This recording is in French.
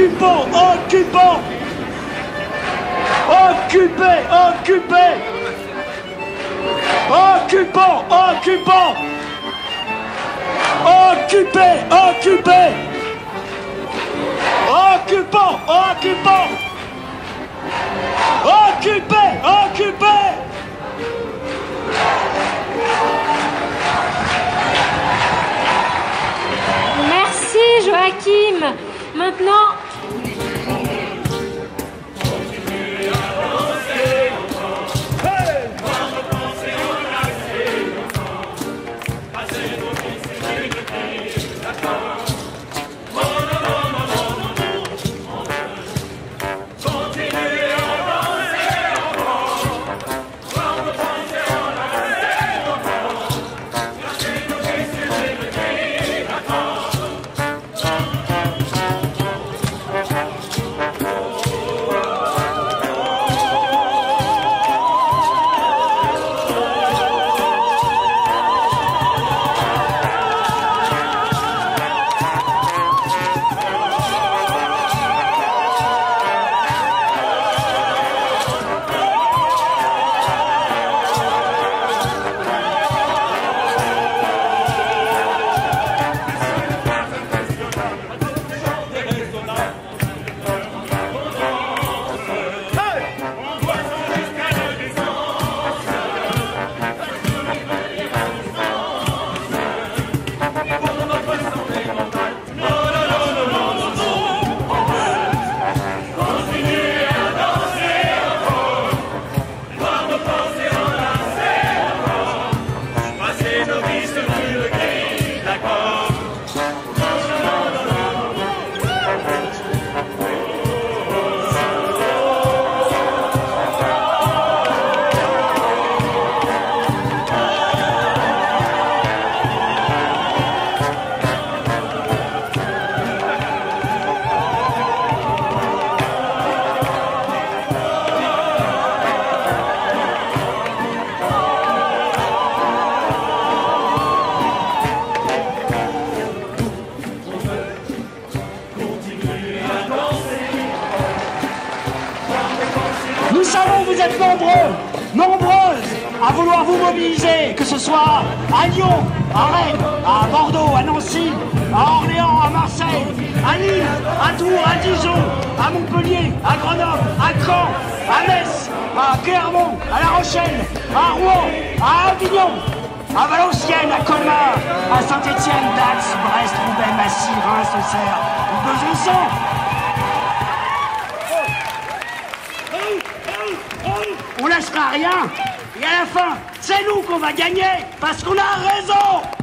occupons, occupons. Occupez, occupez. Occupons, occupons. Occupez, occupez. Occupons, occupons. Occupez, occupez. Maintenant, vous êtes nombreux, nombreuses à vouloir vous mobiliser, que ce soit à Lyon, à Rennes, à Bordeaux, à Nancy, à Orléans, à Marseille, à Lille, à Tours, à Dijon, à Montpellier, à Grenoble, à Caen, à Metz, à Clermont, à La Rochelle, à Rouen, à Avignon, à Valenciennes, à Colmar, à Saint-Étienne, Dax, Brest, Roubaix, Massy, Reims, Auxerre Besançon. On lâchera rien. Et à la fin, c'est nous qu'on va gagner parce qu'on a raison.